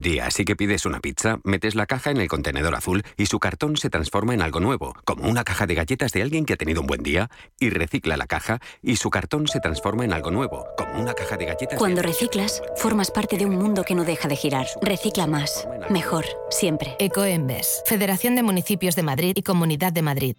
Día, así que pides una pizza, metes la caja en el contenedor azul y su cartón se transforma en algo nuevo, como una caja de galletas de alguien que ha tenido un buen día, y recicla la caja y su cartón se transforma en algo nuevo, como una caja de galletas. Cuando reciclas, formas parte de un mundo que no deja de girar. Recicla más, mejor, siempre. Ecoembes, Federación de Municipios de Madrid y Comunidad de Madrid.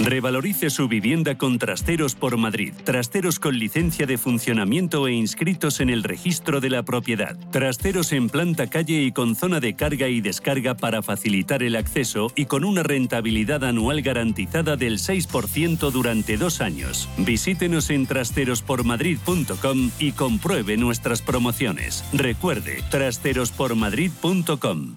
Revalorice su vivienda con Trasteros por Madrid. Trasteros con licencia de funcionamiento e inscritos en el registro de la propiedad. Trasteros en planta calle y con zona de carga y descarga para facilitar el acceso y con una rentabilidad anual garantizada del 6% durante dos años. Visítenos en trasterospormadrid.com y compruebe nuestras promociones. Recuerde, trasterospormadrid.com.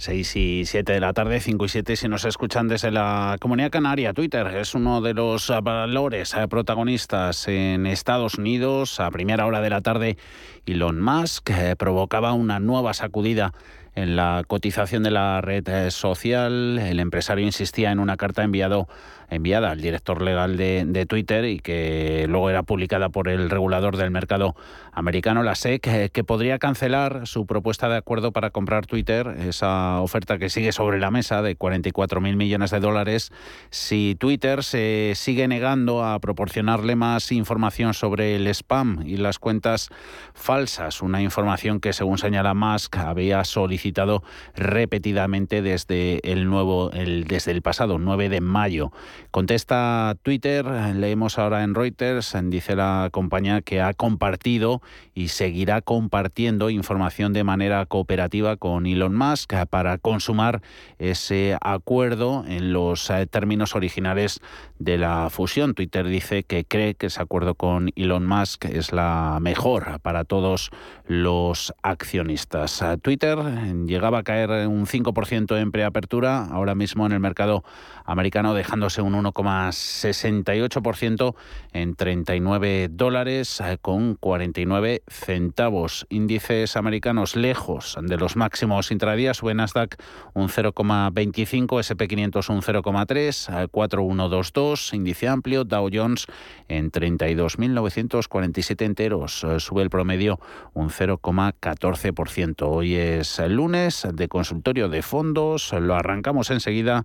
6 y 7 de la tarde, 5 y 7 si nos escuchan desde la Comunidad Canaria. Twitter es uno de los valores eh, protagonistas en Estados Unidos. A primera hora de la tarde, Elon Musk eh, provocaba una nueva sacudida en la cotización de la red eh, social. El empresario insistía en una carta enviado enviada al director legal de, Twitter y que luego era publicada por el regulador del mercado americano, la SEC, eh, que podría cancelar su propuesta de acuerdo para comprar Twitter, esa oferta que sigue sobre la mesa de 44 mil millones de dólares, si Twitter se sigue negando a proporcionarle más información sobre el spam y las cuentas falsas, una información que según señala Musk había solicitado repetidamente desde el nuevo el, desde el pasado 9 de mayo. Contesta Twitter, leemos ahora en Reuters, dice la compañía que ha compartido y seguirá compartiendo información de manera cooperativa con Elon Musk para consumar ese acuerdo en los eh, términos originales de la fusión. Twitter dice que cree que ese acuerdo con Elon Musk es la mejor para todos los accionistas. Twitter llegaba a caer un 5% en preapertura, ahora mismo en el mercado americano dejándose un 1,68% en 39 dólares eh, con 49 centavos. Índices americanos lejos de los máximos intradía, sube Nasdaq un 0,25, SP500 un 0,3, 4122, índice amplio, Dow Jones en 32.947 enteros, eh, sube el promedio un 0,14%. Hoy es el lunes de consultorio de fondos, lo arrancamos enseguida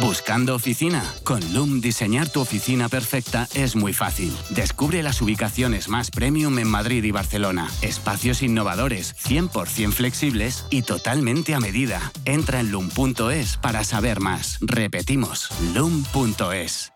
¿Buscando oficina? Con Loom diseñar tu oficina perfecta es muy fácil. Descubre las ubicaciones más premium en Madrid y Barcelona. Espacios innovadores, 100% flexibles y totalmente a medida. Entra en loom.es para saber más. Repetimos, loom.es.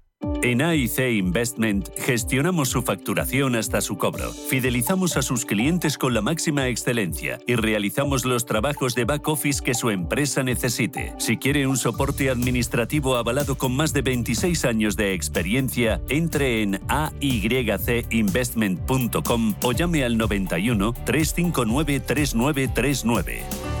En AIC Investment gestionamos su facturación hasta su cobro, fidelizamos a sus clientes con la máxima excelencia y realizamos los trabajos de back office que su empresa necesite. Si quiere un soporte administrativo avalado con más de 26 años de experiencia, entre en aycinvestment.com o llame al 91 359 3939.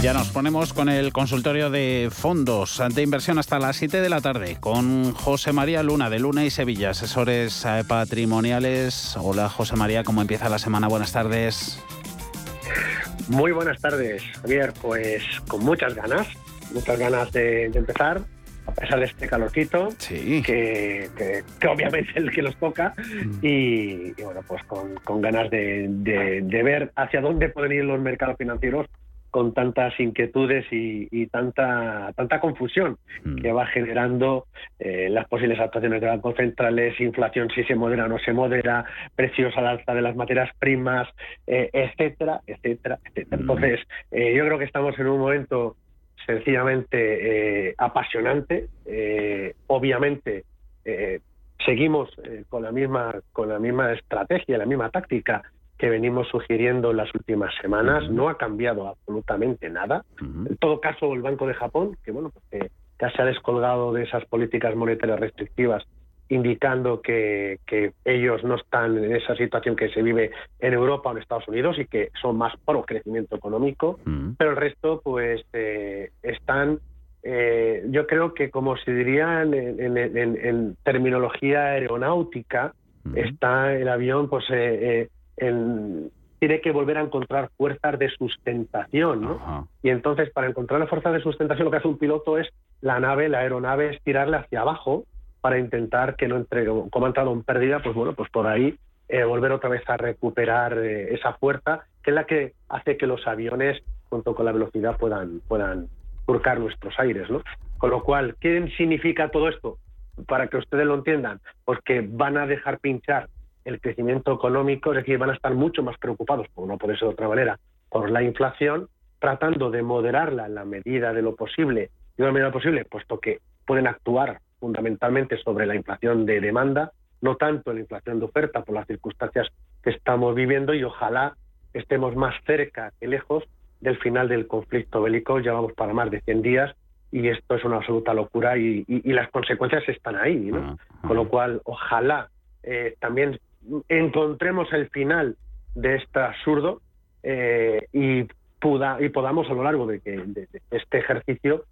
Ya nos ponemos con el consultorio de fondos de inversión hasta las 7 de la tarde con José María Luna de Luna y Sevilla, asesores eh, patrimoniales. Hola José María, ¿cómo empieza la semana? Buenas tardes. Muy buenas tardes, Javier. Pues con muchas ganas, muchas ganas de, empezar, a pesar de este calorcito, sí. que, obviamente es el que nos toca, mm. y, bueno, pues con, ganas de, de ver hacia dónde pueden ir los mercados financieros con tantas inquietudes y, tanta tanta confusión mm. que va generando eh, las posibles actuaciones de bancos centrales, inflación si se modera o no se modera, precios al alza de las materias primas, eh, etcétera, etcétera, etcétera. Mm. Entonces, eh, yo creo que estamos en un momento sencillamente apasionante. obviamente, seguimos con la misma con la misma estrategia, la misma táctica que venimos sugiriendo en las últimas semanas. No ha cambiado absolutamente nada. En todo caso, el Banco de Japón, que bueno, pues, ya se ha descolgado de esas políticas monetarias restrictivas, indicando que, ellos no están en esa situación que se vive en Europa o en Estados Unidos y que son más pro crecimiento económico, pero el resto, pues, eh, están eh, yo creo que como se diría en, terminología aeronáutica, está el avión pues eh, tiene que volver a encontrar fuerzas de sustentación, ¿no? Y entonces, para encontrar las fuerzas de sustentación, lo que hace un piloto es la nave, la aeronave, estirarle hacia abajo para intentar que no entre, como ha entrado en pérdida, pues bueno, pues por ahí eh, volver otra vez a recuperar eh, esa fuerza, que es la que hace que los aviones, junto con la velocidad, puedan, puedan surcar nuestros aires, ¿no? Con lo cual, ¿qué significa todo esto? Para que ustedes lo entiendan, pues que van a dejar pinchar el crecimiento económico, es decir, van a estar mucho más preocupados, como no puede ser de otra manera, por la inflación, tratando de moderarla en la medida de lo posible, y de la medida posible, puesto que pueden actuar fundamentalmente sobre la inflación de demanda, no tanto la inflación de oferta por las circunstancias que estamos viviendo y ojalá estemos más cerca que lejos del final del conflicto bélico. Llevamos para más de 100 días y esto es una absoluta locura y, las consecuencias están ahí. ¿no? Ah, Con lo cual, ojalá eh, también encontremos el final de este absurdo eh, y, y podamos a lo largo de, este ejercicio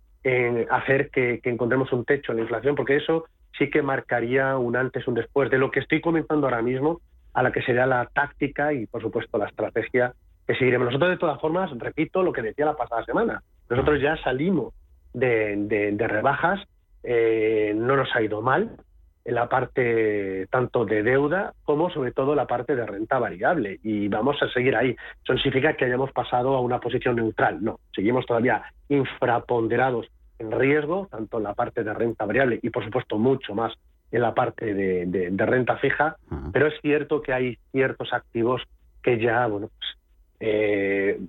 hacer que, encontremos un techo en la inflación, porque eso sí que marcaría un antes, un después de lo que estoy comentando ahora mismo, a la que sería la táctica y, por supuesto, la estrategia que seguiremos. Nosotros, de todas formas, repito lo que decía la pasada semana, nosotros ya salimos de, rebajas, eh, no nos ha ido mal, la parte tanto de deuda como sobre todo la parte de renta variable. Y vamos a seguir ahí. Eso no significa que hayamos pasado a una posición neutral, no, seguimos todavía infraponderados en riesgo, tanto en la parte de renta variable y por supuesto mucho más en la parte de, renta fija, pero es cierto que hay ciertos activos que ya, bueno, pues eh,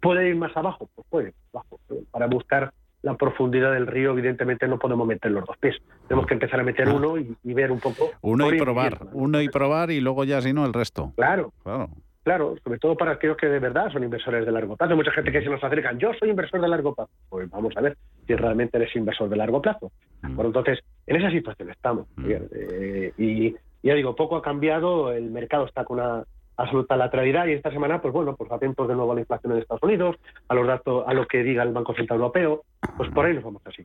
puede ir más abajo, pues puede, abajo, para buscar la profundidad del río, evidentemente no podemos meter los dos pies. Tenemos que empezar a meter uno y, ver un poco. Uno y probar, uno y probar y luego ya si no el resto. Claro. claro. claro, sobre todo para aquellos que de verdad son inversores de largo plazo. Hay mucha gente que se nos acercan, yo soy inversor de largo plazo. Pues vamos a ver si realmente eres inversor de largo plazo. Por entonces, en esa situación estamos. Eh, y ya digo, poco ha cambiado, el mercado está con una absoluta lateralidad y esta semana, pues bueno, pues atentos de nuevo a la inflación en Estados Unidos, a los datos, a lo que diga el Banco Central Europeo, pues por ahí nos vamos así.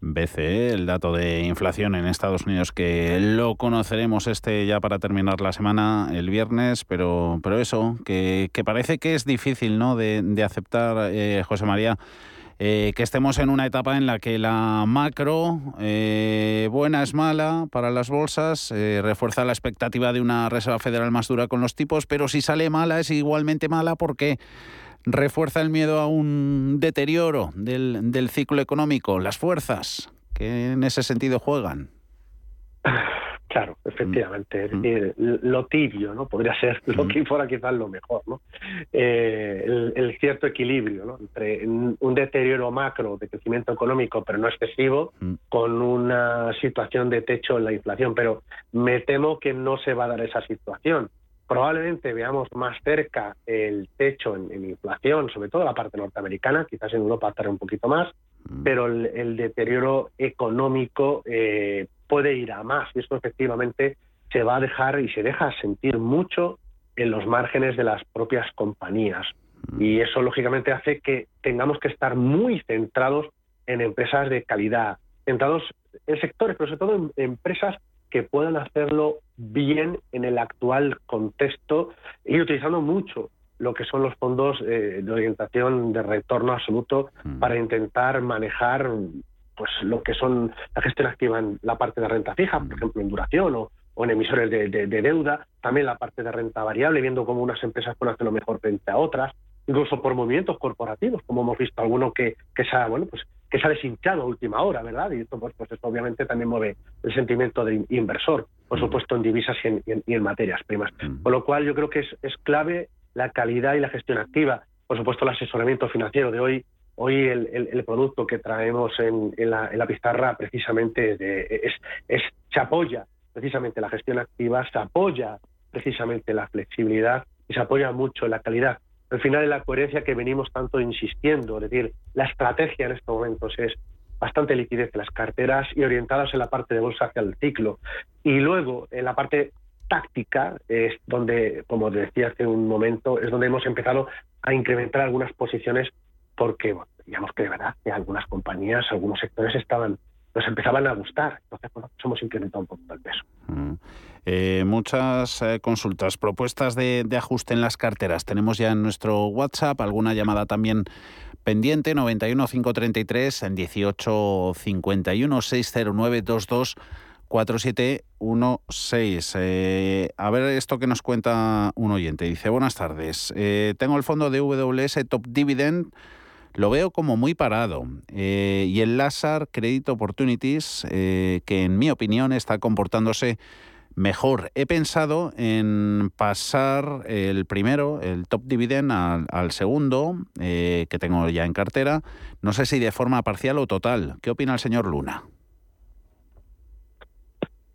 BCE, el dato de inflación en Estados Unidos que lo conoceremos este ya para terminar la semana el viernes, pero pero eso que, que parece que es difícil, ¿no? De, de aceptar, eh, José María eh, que estemos en una etapa en la que la macro eh, buena es mala para las bolsas, eh, refuerza la expectativa de una Reserva Federal más dura con los tipos, pero si sale mala es igualmente mala porque refuerza el miedo a un deterioro del, del ciclo económico, las fuerzas que en ese sentido juegan. Claro, efectivamente. Es mm. decir, lo tibio, ¿no? Podría ser lo mm. que fuera quizás lo mejor, ¿no? Eh, el, cierto equilibrio, ¿no? Entre un deterioro macro de crecimiento económico, pero no excesivo, mm. con una situación de techo en la inflación. Pero me temo que no se va a dar esa situación. Probablemente veamos más cerca el techo en, inflación, sobre todo la parte norteamericana, quizás en Europa estará un poquito más, pero el, deterioro económico eh, puede ir a más y esto efectivamente se va a dejar y se deja sentir mucho en los márgenes de las propias compañías. Mm. Y eso lógicamente hace que tengamos que estar muy centrados en empresas de calidad, centrados en sectores, pero sobre todo en empresas que puedan hacerlo bien en el actual contexto y utilizando mucho lo que son los fondos eh, de orientación de retorno absoluto mm. para intentar manejar pues lo que son la gestión activa en la parte de renta fija, por ejemplo en duración o, en emisores de, deuda, también la parte de renta variable, viendo cómo unas empresas pueden hacerlo mejor frente a otras, incluso por movimientos corporativos, como hemos visto alguno que, que se ha, bueno, pues que se ha deshinchado a última hora, ¿verdad? Y esto, pues, pues esto obviamente también mueve el sentimiento de inversor, por supuesto en divisas y en, y en, materias primas. Con lo cual yo creo que es, es clave la calidad y la gestión activa. Por supuesto, el asesoramiento financiero de hoy Hoy el, producto que traemos en, la, pizarra precisamente es, se apoya precisamente la gestión activa, se apoya precisamente la flexibilidad y se apoya mucho la calidad. Al final es la coherencia que venimos tanto insistiendo, es decir, la estrategia en estos momentos es bastante liquidez en las carteras y orientadas en la parte de bolsa hacia el ciclo. Y luego, en la parte táctica, es donde, como decía hace un momento, es donde hemos empezado a incrementar algunas posiciones porque digamos que de verdad que algunas compañías, algunos sectores estaban nos empezaban a gustar. Entonces, bueno, pues hemos incrementado un poco el peso. Mm. Eh, muchas eh, consultas, propuestas de, ajuste en las carteras. Tenemos ya en nuestro WhatsApp alguna llamada también pendiente, 91 533 en 18 51 609 22 4716. a ver esto que nos cuenta un oyente. Dice, buenas tardes. Eh, tengo el fondo de WS Top Dividend lo veo como muy parado. Eh, y el Lazar Credit Opportunities, eh, que en mi opinión está comportándose mejor. He pensado en pasar el primero, el top dividend, al, segundo, eh, que tengo ya en cartera. No sé si de forma parcial o total. ¿Qué opina el señor Luna?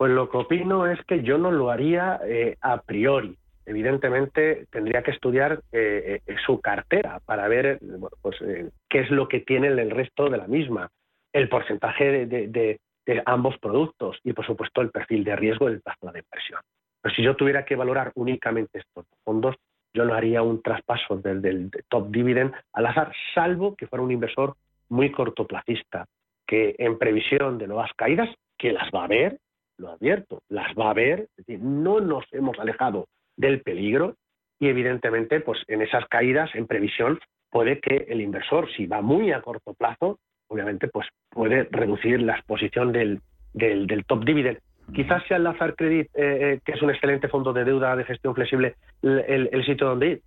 Pues lo que opino es que yo no lo haría a priori evidentemente tendría que estudiar eh, eh, su cartera para ver pues, eh, qué es lo que tiene el resto de la misma, el porcentaje de, ambos productos y, por supuesto, el perfil de riesgo del plazo de inversión. Pero si yo tuviera que valorar únicamente estos fondos, yo no haría un traspaso del, del top dividend al azar, salvo que fuera un inversor muy cortoplacista, que en previsión de nuevas caídas, que las va a haber, lo advierto, las va a haber, es decir, no nos hemos alejado del peligro y evidentemente pues en esas caídas en previsión puede que el inversor si va muy a corto plazo obviamente pues puede reducir la exposición del, del, top dividend. Quizás sea el Lazar Credit eh, eh, que es un excelente fondo de deuda de gestión flexible el, sitio donde ir.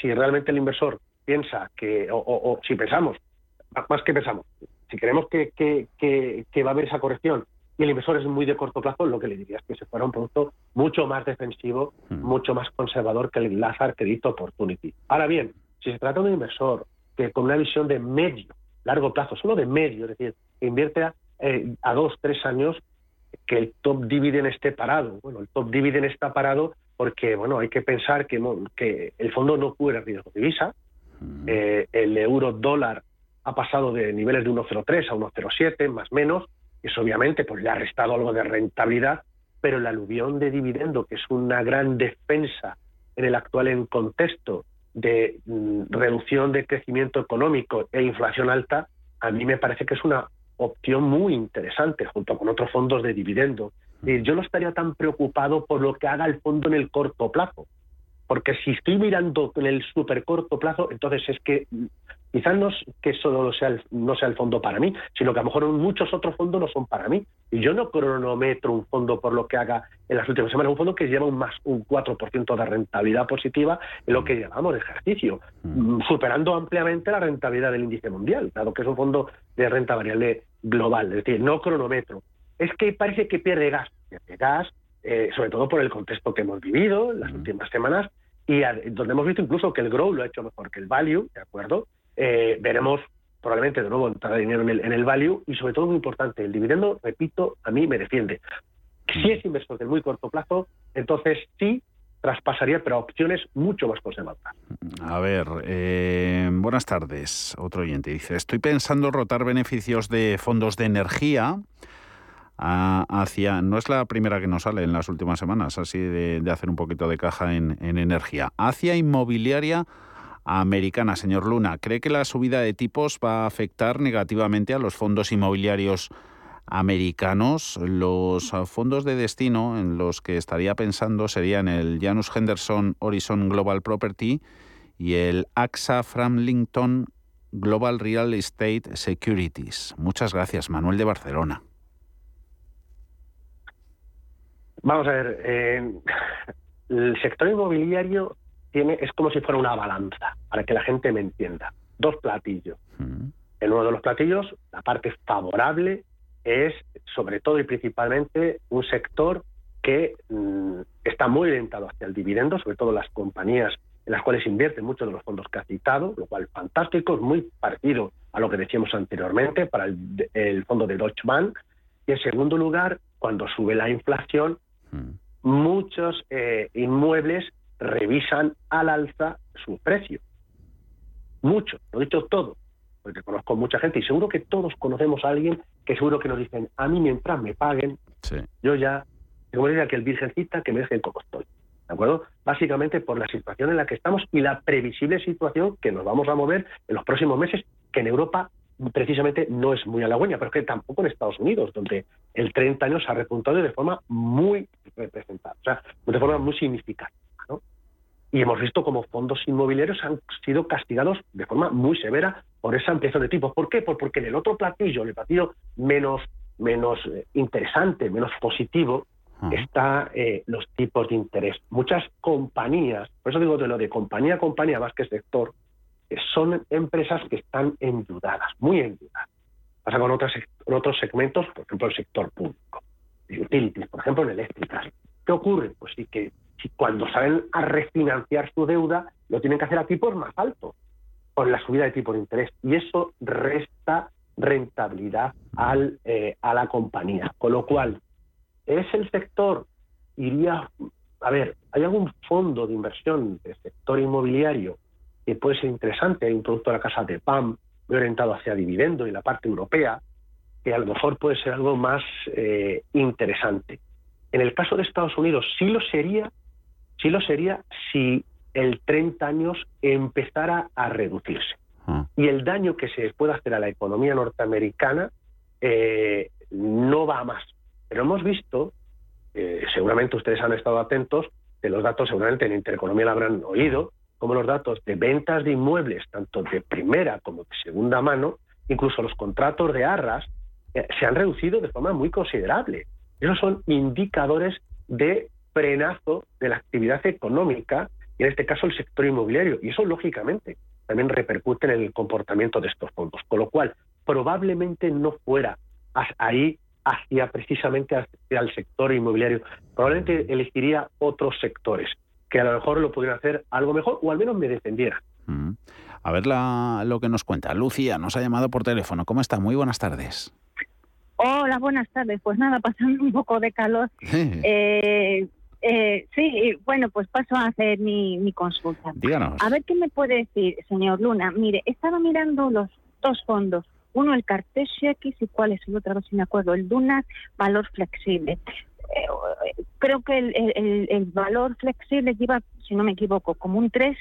Si realmente el inversor piensa que o, si pensamos más que pensamos si queremos que, que, que va a haber esa corrección y el inversor es muy de corto plazo, lo que le diría es que se fuera un producto mucho más defensivo, hmm. mucho más conservador que el Lazar Credit Opportunity. Ahora bien, si se trata de un inversor que con una visión de medio, largo plazo, solo de medio, es decir, que invierte a, eh, a dos, tres años, que el top dividend esté parado. Bueno, el top dividend está parado porque bueno, hay que pensar que, que el fondo no cubre riesgo de divisa. Eh, el euro dólar ha pasado de niveles de 1,03 a 1,07, más o menos. Eso obviamente pues, le ha restado algo de rentabilidad, pero el aluvión de dividendo, que es una gran defensa en el actual contexto de mm, reducción de crecimiento económico e inflación alta, a mí me parece que es una opción muy interesante junto con otros fondos de dividendo. Yo no estaría tan preocupado por lo que haga el fondo en el corto plazo, porque si estoy mirando en el súper corto plazo, entonces es que quizás no es que sea el, no sea el fondo para mí, sino que a lo mejor muchos otros fondos no son para mí. Y yo no cronometro un fondo por lo que haga en las últimas semanas, un fondo que lleva un más un 4% de rentabilidad positiva en lo que llamamos de ejercicio, mm. superando ampliamente la rentabilidad del índice mundial, dado que es un fondo de renta variable global, es decir, no cronometro. Es que parece que pierde gas, pierde gas, eh, sobre todo por el contexto que hemos vivido en las últimas semanas y donde hemos visto incluso que el grow lo ha hecho mejor que el value, ¿de acuerdo? Eh, veremos probablemente de nuevo entrar dinero en el, en el value y sobre todo muy importante, el dividendo, repito, a mí me defiende. Si es inversor de muy corto plazo, entonces sí traspasaría, pero a opciones mucho más conservadoras. A ver, eh, buenas tardes. Otro oyente dice, estoy pensando rotar beneficios de fondos de energía hacia, no es la primera que nos sale en las últimas semanas, así de, hacer un poquito de caja en, en energía, hacia inmobiliaria americana. Señor Luna, ¿cree que la subida de tipos va a afectar negativamente a los fondos inmobiliarios americanos? Los fondos de destino en los que estaría pensando serían el Janus Henderson Horizon Global Property y el AXA Framlington Global Real Estate Securities. Muchas gracias, Manuel de Barcelona. Vamos a ver, eh, el sector inmobiliario es como si fuera una balanza, para que la gente me entienda. Dos platillos. En uno de los platillos, la parte favorable es, sobre todo y principalmente, un sector que mm, está muy orientado hacia el dividendo, sobre todo las compañías en las cuales invierten muchos de los fondos que ha citado, lo cual fantástico, es muy parecido a lo que decíamos anteriormente para el, fondo de Deutsche Bank. Y en segundo lugar, cuando sube la inflación, muchos eh, inmuebles revisan al alza su precio. Mucho, lo he dicho todo, porque conozco mucha gente y seguro que todos conocemos a alguien que seguro que nos dicen, a mí mientras me paguen, yo ya tengo que que el virgencita que me dejen como estoy. ¿De acuerdo? Básicamente por la situación en la que estamos y la previsible situación que nos vamos a mover en los próximos meses, que en Europa precisamente no es muy halagüeña, pero que tampoco en Estados Unidos, donde el 30 años ha repuntado de forma muy representada, o sea, de forma muy significativa. Y hemos visto como fondos inmobiliarios han sido castigados de forma muy severa por esa ampliación de tipos. ¿Por qué? Pues porque en el otro platillo, en el platillo menos, menos eh, interesante, menos positivo, está eh, los tipos de interés. Muchas compañías, por eso digo de lo de compañía a compañía más que sector, eh, son empresas que están endeudadas, muy endeudadas. Pasa con otros, otros segmentos, por ejemplo, el sector público, de utilities, por ejemplo, en eléctricas. ¿Qué ocurre? Pues sí que cuando salen a refinanciar su deuda, lo tienen que hacer a tipos más altos, por la subida de tipo de interés. Y eso resta rentabilidad al, eh, a la compañía. Con lo cual, es el sector, iría, a ver, ¿hay algún fondo de inversión del sector inmobiliario que puede ser interesante? Hay un producto de la casa de PAM orientado hacia dividendo y la parte europea, que a lo mejor puede ser algo más eh, interesante. En el caso de Estados Unidos sí lo sería sí lo sería si el 30 años empezara a reducirse. Ah. Y el daño que se puede hacer a la economía norteamericana eh, no va a más. Pero hemos visto, eh, seguramente ustedes han estado atentos, de los datos seguramente en Intereconomía lo habrán oído, como los datos de ventas de inmuebles, tanto de primera como de segunda mano, incluso los contratos de arras, eh, se han reducido de forma muy considerable. Esos son indicadores de frenazo de la actividad económica y en este caso el sector inmobiliario. Y eso, lógicamente, también repercute en el comportamiento de estos fondos. Con lo cual, probablemente no fuera ahí hacia precisamente hacia el sector inmobiliario. Probablemente elegiría otros sectores que a lo mejor lo pudieran hacer algo mejor o al menos me defendieran. Mm. A ver lo que nos cuenta. Lucía nos ha llamado por teléfono. ¿Cómo está? Muy buenas tardes. Hola, buenas tardes. Pues nada, pasando un poco de calor. Eh, Eh, sí, bueno, pues paso a hacer mi, mi consulta. Díganos. A ver qué me puede decir, señor Luna. Mire, estaba mirando los dos fondos. Uno el Cartesio X y cuál es el otro, si me acuerdo. El Duna Valor Flexible. Eh, creo que el, el, el, valor flexible lleva, si no me equivoco, como un 3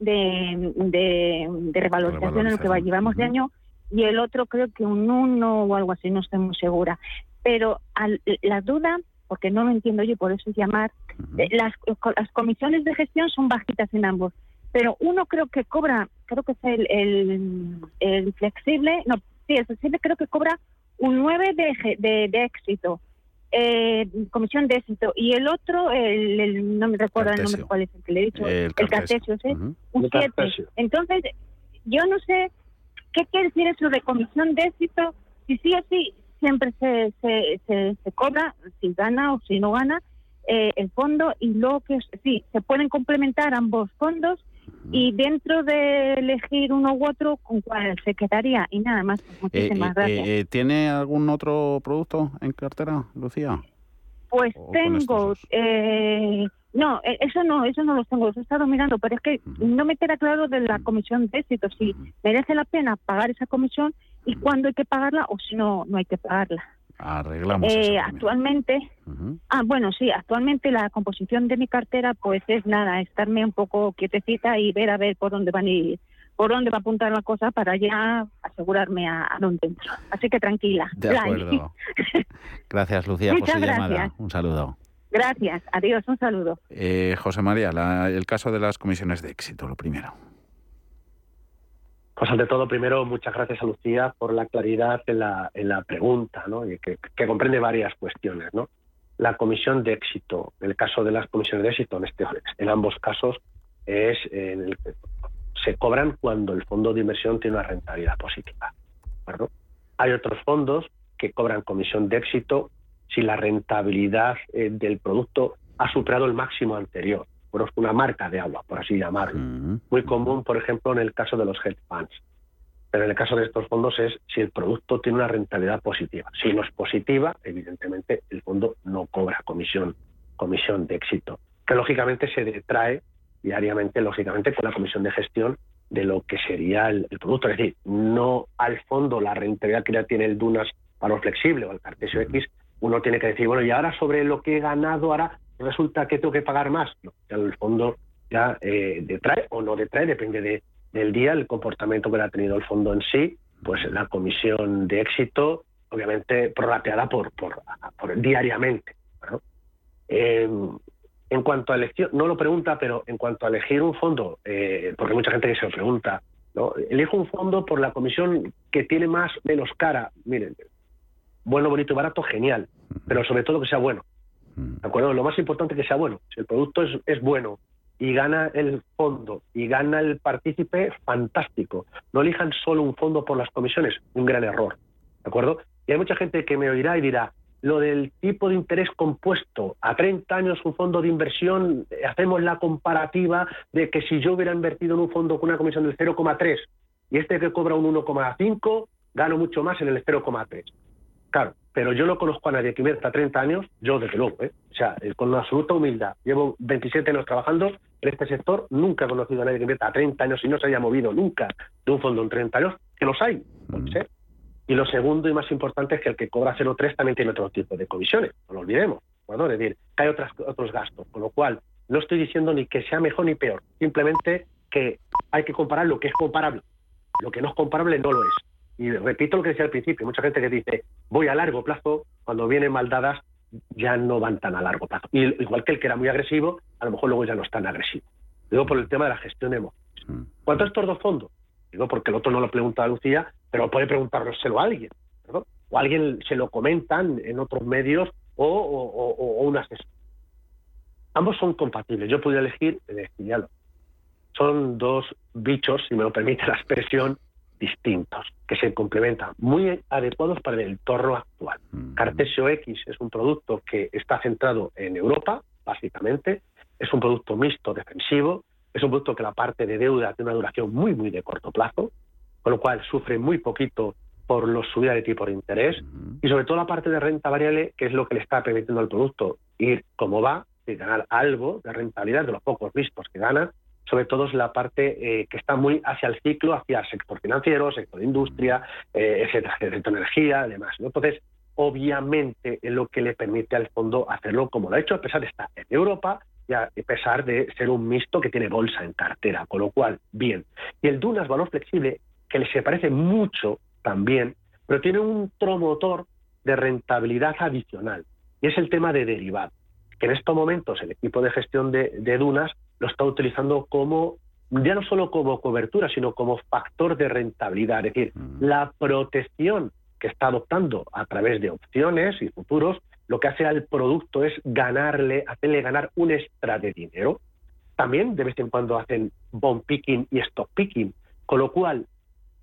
de, de, de revalorización en lo que va, llevamos de año y el otro creo que un 1 o algo así, no estoy muy segura. Pero al, la duda, porque no lo entiendo yo, por eso llamar, eh, las, las comisiones de gestión son bajitas en ambos, pero uno creo que cobra, creo que es el, el, el flexible, no, sí, el flexible creo que cobra un 9 de, de, de éxito eh, comisión de éxito y el otro el, no me recuerdo el nombre cuál es el que le he dicho el, Cartesio, un 7 entonces yo no sé qué quiere decir eso de comisión de éxito si sí o sí siempre se, se, se, cobra si gana o si no gana eh, el fondo y luego que sí se pueden complementar ambos fondos y dentro de elegir uno u otro, ¿con cuál se quedaría? Y nada más. Muchísimas eh, gracias. Eh, ¿Tiene algún otro producto en cartera, Lucía? Pues tengo, eh, no, eso no, eso no lo tengo, los he estado mirando, pero es que no me queda claro de la comisión de éxito, si merece la pena pagar esa comisión y cuándo hay que pagarla o si no, no hay que pagarla. Arreglamos. Eh, actualmente, ah, bueno, sí, actualmente la composición de mi cartera, pues es nada, estarme un poco quietecita y ver a ver por dónde van y por dónde va a apuntar la cosa para ya asegurarme a, dónde entro. Así que tranquila. De acuerdo. Gracias, Lucía, por su llamada. Un saludo. Gracias, adiós, un saludo. Eh, José María, el caso de las comisiones de éxito, lo primero. Pues ante todo, primero, muchas gracias a Lucía por la claridad en la, en la pregunta, ¿no? y que, comprende varias cuestiones. ¿no? La comisión de éxito, en el caso de las comisiones de éxito, en, este, en ambos casos, es en el, se cobran cuando el fondo de inversión tiene una rentabilidad positiva. Hay otros fondos que cobran comisión de éxito si la rentabilidad eh, del producto ha superado el máximo anterior una marca de agua, por así llamarlo. Muy común, por ejemplo, en el caso de los hedge funds. Pero en el caso de estos fondos es si el producto tiene una rentabilidad positiva. Si no es positiva, evidentemente el fondo no cobra comisión, comisión de éxito, que lógicamente se detrae diariamente, lógicamente, con la comisión de gestión de lo que sería el, producto. Es decir, no al fondo la rentabilidad que ya tiene el Dunas para lo flexible o el Cartesio X, uno tiene que decir, bueno, y ahora sobre lo que he ganado, ahora resulta que tengo que pagar más. Ya el fondo ya eh, detrae o no detrae, depende de, del día, el comportamiento que ha tenido el fondo en sí, pues la comisión de éxito, obviamente prorrateada por, por, por diariamente. Em, en cuanto a elección, no lo pregunta, pero en cuanto a elegir un fondo, eh, porque mucha gente que se lo pregunta, ¿no? elijo un fondo por la comisión que tiene más menos cara. Miren, bueno, bonito y barato, genial, pero sobre todo que sea bueno. ¿De acuerdo? Lo más importante es que sea bueno. Si el producto es, es bueno y gana el fondo y gana el partícipe, fantástico. No elijan solo un fondo por las comisiones, un gran error. ¿De acuerdo? Y hay mucha gente que me oirá y dirá, lo del tipo de interés compuesto, a 30 años un fondo de inversión, hacemos la comparativa de que si yo hubiera invertido en un fondo con una comisión del 0,3 y este que cobra un 1,5, gano mucho más en el 0,3. Claro, pero yo no conozco a nadie que invierta 30 años, yo desde luego, ¿eh? o sea, eh, con absoluta humildad. Llevo 27 años trabajando en este sector, nunca he conocido a nadie que invierta 30 años y no se haya movido nunca de un fondo en 30 años, que los hay, ser. Y lo segundo y más importante es que el que cobra 0,3 también tiene otro tipo de comisiones, no lo olvidemos. ¿no? Es decir, que hay otras, otros gastos, con lo cual no estoy diciendo ni que sea mejor ni peor, simplemente que hay que comparar lo que es comparable. Lo que no es comparable no lo es. Y repito lo que decía al principio, mucha gente que dice, voy a largo plazo, cuando vienen mal dadas, ya no van tan a largo plazo. Y igual que el que era muy agresivo, a lo mejor luego ya no es tan agresivo. Digo por el tema de la gestión de emociones. ¿Cuánto es estos dos fondos? Digo porque el otro no lo pregunta a Lucía, pero puede preguntárselo a alguien. O alguien se lo comentan en otros medios o, o, un asesor. Ambos son compatibles. Yo podría elegir, elegir Son dos bichos, si me lo permite la expresión, distintos, que se complementan, muy adecuados para el entorno actual. Mm. Cartesio X es un producto que está centrado en Europa, básicamente, es un producto mixto defensivo, es un producto que la parte de deuda tiene una duración muy, muy de corto plazo, con lo cual sufre muy poquito por los subidas de tipo de interés, y sobre todo la parte de renta variable, que es lo que le está permitiendo al producto ir como va, y ganar algo de rentabilidad de los pocos vistos que ganan, sobre todo es la parte eh, que está muy hacia el ciclo, hacia el sector financiero, sector de industria, eh, etcétera, sector energía, además. Entonces, obviamente, es lo que le permite al fondo hacerlo como lo ha hecho, a pesar de estar en Europa y a pesar de ser un mixto que tiene bolsa en cartera, con lo cual, bien. Y el Dunas Valor Flexible, que se parece mucho también, pero tiene un motor de rentabilidad adicional, y es el tema de derivados, que en estos momentos el equipo de gestión de, Dunas lo está utilizando como, ya no solo como cobertura, sino como factor de rentabilidad, es decir, mm. la protección que está adoptando a través de opciones y futuros, lo que hace al producto es ganarle, hacerle ganar un extra de dinero. También de vez en cuando hacen bond picking y stock picking, con lo cual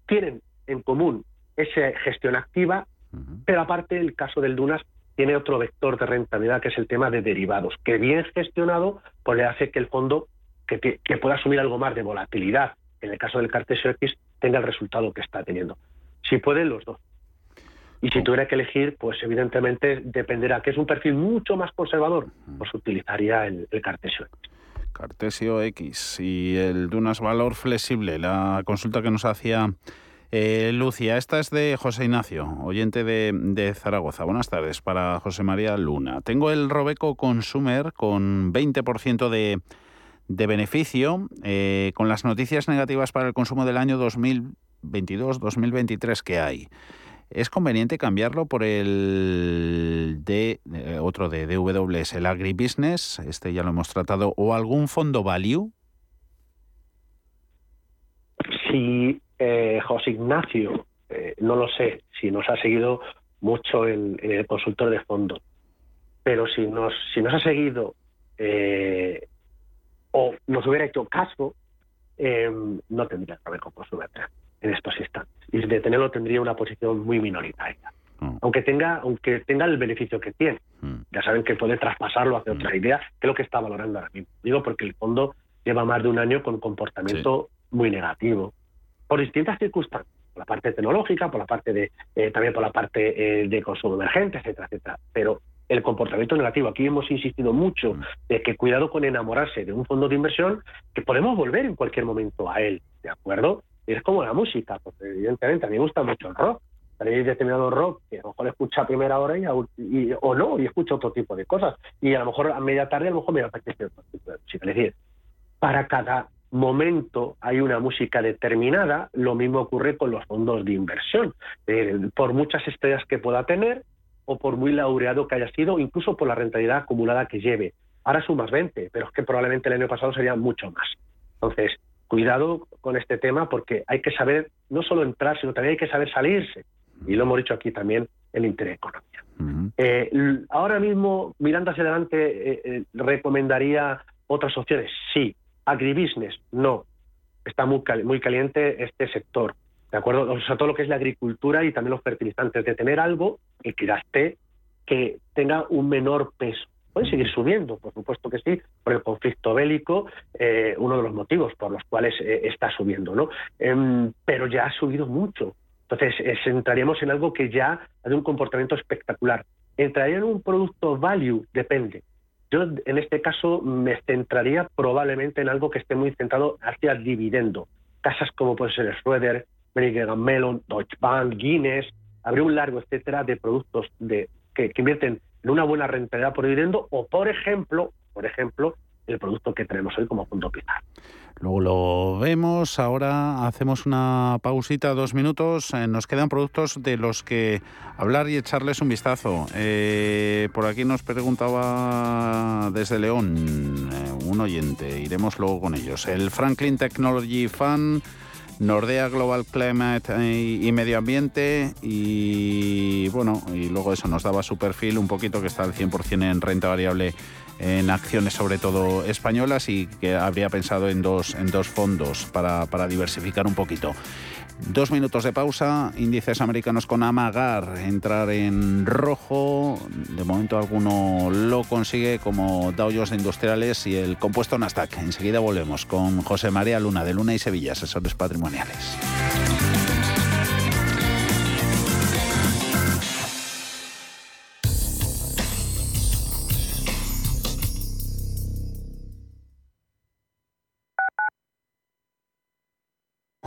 tienen en común esa gestión activa, pero aparte el caso del Dunas tiene otro vector de rentabilidad que es el tema de derivados, que bien gestionado pues le hace que el fondo que, que pueda asumir algo más de volatilidad, en el caso del Cartesio X, tenga el resultado que está teniendo. Si pueden los dos. Y si oh. tuviera que elegir, pues evidentemente dependerá, que es un perfil mucho más conservador, pues utilizaría el, el Cartesio X. Cartesio X y el Dunas Valor Flexible, la consulta que nos hacía eh, Lucia, esta es de José Ignacio, oyente de, Zaragoza. Buenas tardes para José María Luna. Tengo el Robeco Consumer con 20% de, de beneficio, eh, con las noticias negativas para el consumo del año 2022-2023 que hay. ¿Es conveniente cambiarlo por el de eh, otro de DWS, el agribusiness? Este ya lo hemos tratado. ¿O algún fondo value? Sí, eh, José Ignacio, eh, no lo sé si nos ha seguido mucho en, el consultor de fondo, pero si nos, si nos ha seguido eh, o nos hubiera hecho caso, no tendría que haber con en estos instantes. Y de tenerlo tendría una posición muy minoritaria. Mm. Aunque tenga, aunque tenga el beneficio que tiene. Mm. Ya saben que puede traspasarlo hacia otra mm. idea, que es lo que está valorando ahora mismo. Digo porque el fondo lleva más de un año con comportamiento muy negativo por distintas circunstancias, por la parte tecnológica, por la parte de, eh, también por la parte eh, de consumo emergente, etcétera, etcétera. Pero el comportamiento negativo, aquí hemos insistido mucho mm. de que cuidado con enamorarse de un fondo de inversión, que podemos volver en cualquier momento a él, ¿de acuerdo? Es como la música, porque evidentemente a mí me gusta mucho el rock, hay determinado rock que a lo mejor escucha a primera hora y, o no, y escucha otro tipo de cosas. Y a lo mejor a media tarde a lo mejor me apetece otro tipo de música. Es decir, para cada momento hay una música determinada, lo mismo ocurre con los fondos de inversión. Eh, por muchas estrellas que pueda tener o por muy laureado que haya sido, incluso por la rentabilidad acumulada que lleve. Ahora más 20, pero es que probablemente el año pasado sería mucho más. Entonces, cuidado con este tema porque hay que saber no solo entrar, sino también hay que saber salirse. Y lo hemos dicho aquí también en Intereconomía. Eh, ahora mismo, mirando hacia adelante, eh, recomendaría otras opciones. Sí, Agribusiness, no. Está muy, muy caliente este sector. ¿De acuerdo? O sea, todo lo que es la agricultura y también los fertilizantes, de tener algo que esté, que tenga un menor peso. Puede seguir subiendo, por supuesto que sí, por el conflicto bélico, eh, uno de los motivos por los cuales eh, está subiendo, ¿no? Em, pero ya ha subido mucho. Entonces, eh, entraríamos en algo que ya ha de un comportamiento espectacular. ¿Entraría en un producto value? Depende. Yo en este caso me centraría probablemente en algo que esté muy centrado hacia dividendo. Casas como puede ser Schroeder, Berger Mellon, Deutsche Bank, Guinness, habría un largo etcétera de productos de, que, que invierten en una buena rentabilidad por dividendo o por ejemplo, por ejemplo, el producto que tenemos hoy como punto Pizar. Luego lo vemos, ahora hacemos una pausita, dos minutos, eh, nos quedan productos de los que hablar y echarles un vistazo. Eh, por aquí nos preguntaba desde León eh, un oyente, iremos luego con ellos. El Franklin Technology Fund... Nordea Global Climate y, Medio Ambiente y bueno, y luego eso nos daba su perfil un poquito que está al 100% en renta variable en acciones sobre todo españolas y que habría pensado en dos, en dos fondos para, para diversificar un poquito. Dos minutos de pausa, índices americanos con amagar, entrar en rojo, de momento alguno lo consigue como Dow Jones Industriales y el compuesto Nasdaq. Enseguida volvemos con José María Luna de Luna y Sevilla, asesores patrimoniales.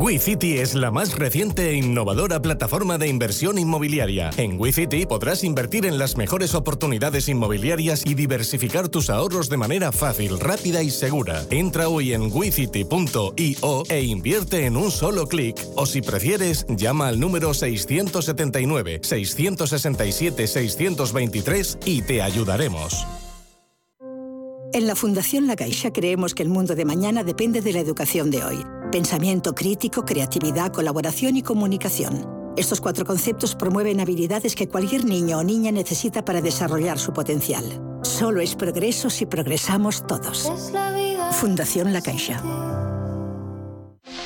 WeCity es la más reciente e innovadora plataforma de inversión inmobiliaria. En WeCity podrás invertir en las mejores oportunidades inmobiliarias y diversificar tus ahorros de manera fácil, rápida y segura. Entra hoy en wecity.io e invierte en un solo clic. O si prefieres, llama al número 679 667 623 y te ayudaremos. En la Fundación La Caixa creemos que el mundo de mañana depende de la educación de hoy. Pensamiento crítico, creatividad, colaboración y comunicación. Estos cuatro conceptos promueven habilidades que cualquier niño o niña necesita para desarrollar su potencial. Solo es progreso si progresamos todos. Fundación La Caixa.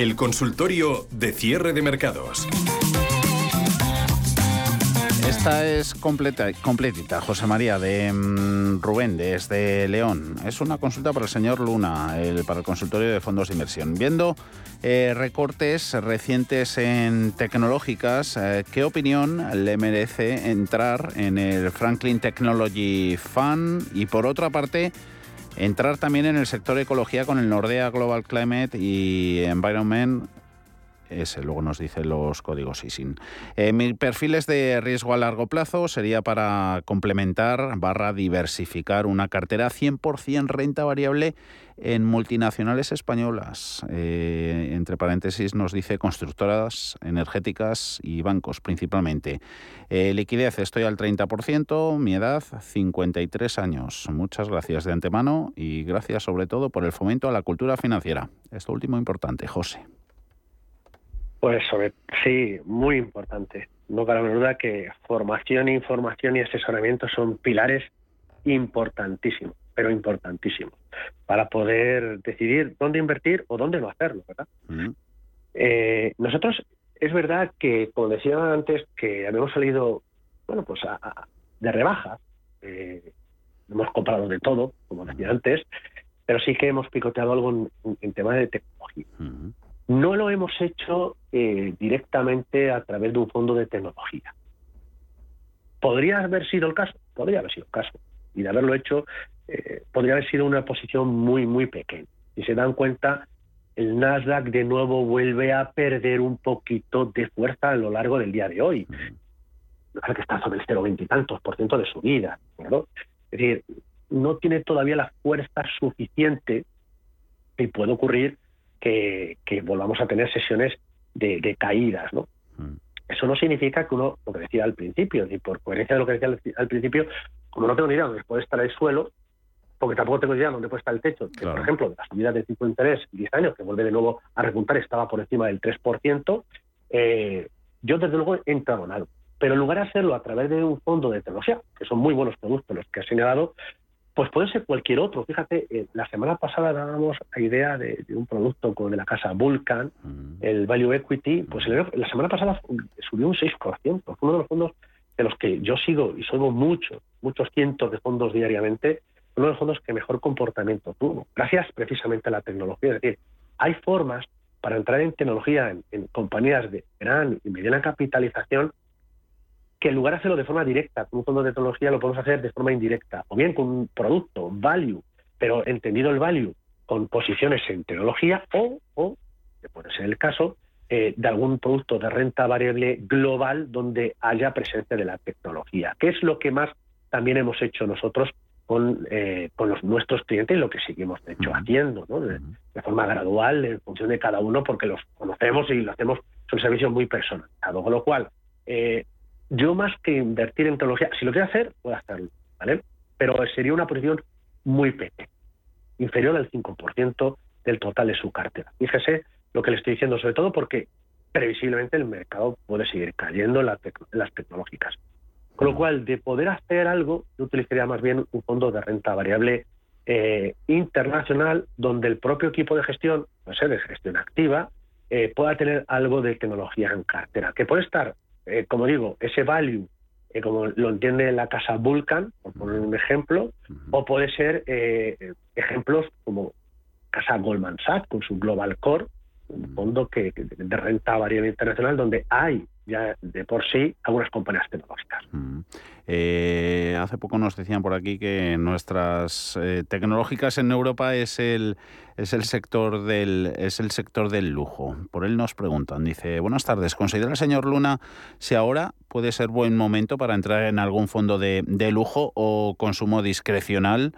El consultorio de cierre de mercados. Esta es completa, completita, José María, de mm, Rubén, desde León. Es una consulta para el señor Luna, para el consultorio de fondos de inversión. Viendo eh, recortes recientes en tecnológicas, eh, ¿qué opinión le merece entrar en el Franklin Technology Fund? Y por otra parte, Entrar también en el sector ecología con el Nordea Global Climate y Environment ese luego nos dice los códigos ISIN. Eh, mi perfil es de riesgo a largo plazo, sería para complementar barra diversificar una cartera 100% renta variable en multinacionales españolas. Eh, entre paréntesis nos dice constructoras energéticas y bancos principalmente. Eh, liquidez estoy al 30%, mi edad 53 años. Muchas gracias de antemano y gracias sobre todo por el fomento a la cultura financiera. Esto último importante, José. Pues sobre, sí, muy importante. No cabe duda que formación, información y asesoramiento son pilares importantísimos, pero importantísimos, para poder decidir dónde invertir o dónde no hacerlo, ¿verdad? Eh, nosotros, es verdad que, como decía antes, que habíamos salido, bueno, pues de rebajas, eh, hemos comprado de todo, como decía antes, pero sí que hemos picoteado algo en, temas de tecnología. No lo hemos hecho eh, directamente a través de un fondo de tecnología. ¿Podría haber sido el caso? Podría haber sido el caso. Y de haberlo hecho, eh, podría haber sido una posición muy, muy pequeña. Si se dan cuenta, el Nasdaq de nuevo vuelve a perder un poquito de fuerza a lo largo del día de hoy. Claro que está sobre el 0,20 y tantos por ciento de subida. ¿no? Es decir, no tiene todavía la fuerza suficiente y puede ocurrir que, volvamos a tener sesiones de, caídas, ¿no? Mm. Eso no significa que uno, lo que decía al principio, y por coherencia de lo que decía al, principio, como no tengo ni idea dónde puede estar el suelo, porque tampoco tengo ni idea dónde puede estar el techo, por ejemplo, de la subida de tipo de interés 10 años, que vuelve de nuevo a repuntar, estaba por encima del 3%, eh, yo desde luego he entrado en algo. Pero en lugar de hacerlo a través de un fondo de tecnología, que son muy buenos productos los que ha señalado, pues puede ser cualquier otro. Fíjate, eh, la semana pasada dábamos la idea de, un producto con de la casa Vulcan, mm. el Value Equity, pues la semana pasada subió un 6%. Fue uno de los fondos de los que yo sigo y sigo muchos, muchos cientos de fondos diariamente, uno de los fondos que mejor comportamiento tuvo, gracias precisamente a la tecnología. Es decir, hay formas para entrar en tecnología en, compañías de gran y mediana capitalización, que en lugar de hacerlo de forma directa con un fondo de tecnología, lo podemos hacer de forma indirecta, o bien con un producto, value, pero entendido el value con posiciones en tecnología, o, o que puede ser el caso, eh, de algún producto de renta variable global donde haya presencia de la tecnología, que es lo que más también hemos hecho nosotros con, eh, con los, nuestros clientes y lo que seguimos de hecho haciendo, ¿no? de, forma gradual en función de cada uno, porque los conocemos y lo hacemos, es un servicio muy personalizado. Con lo cual, eh, yo más que invertir en tecnología, si lo quiero hacer, puedo hacerlo, ¿vale? Pero sería una posición muy pequeña, inferior al 5% del total de su cartera. Fíjese lo que le estoy diciendo, sobre todo porque previsiblemente el mercado puede seguir cayendo en las tecnológicas. Con lo cual, de poder hacer algo, yo utilizaría más bien un fondo de renta variable eh, internacional donde el propio equipo de gestión, no sé, de gestión activa, eh, pueda tener algo de tecnología en cartera. Que puede estar, eh, como digo, ese value, como lo entiende la casa Vulcan, por poner un ejemplo, o puede ser ejemplos como casa Goldman Sachs con su Global Core, un fondo que, de renta variable internacional donde hay ya de por sí algunas compañías tecnológicas. Mm. Eh, hace poco nos decían por aquí que nuestras eh, tecnológicas en Europa es el es el sector del es el sector del lujo. Por él nos preguntan, dice, "Buenas tardes, ¿considera el señor Luna si ahora puede ser buen momento para entrar en algún fondo de, de lujo o consumo discrecional?"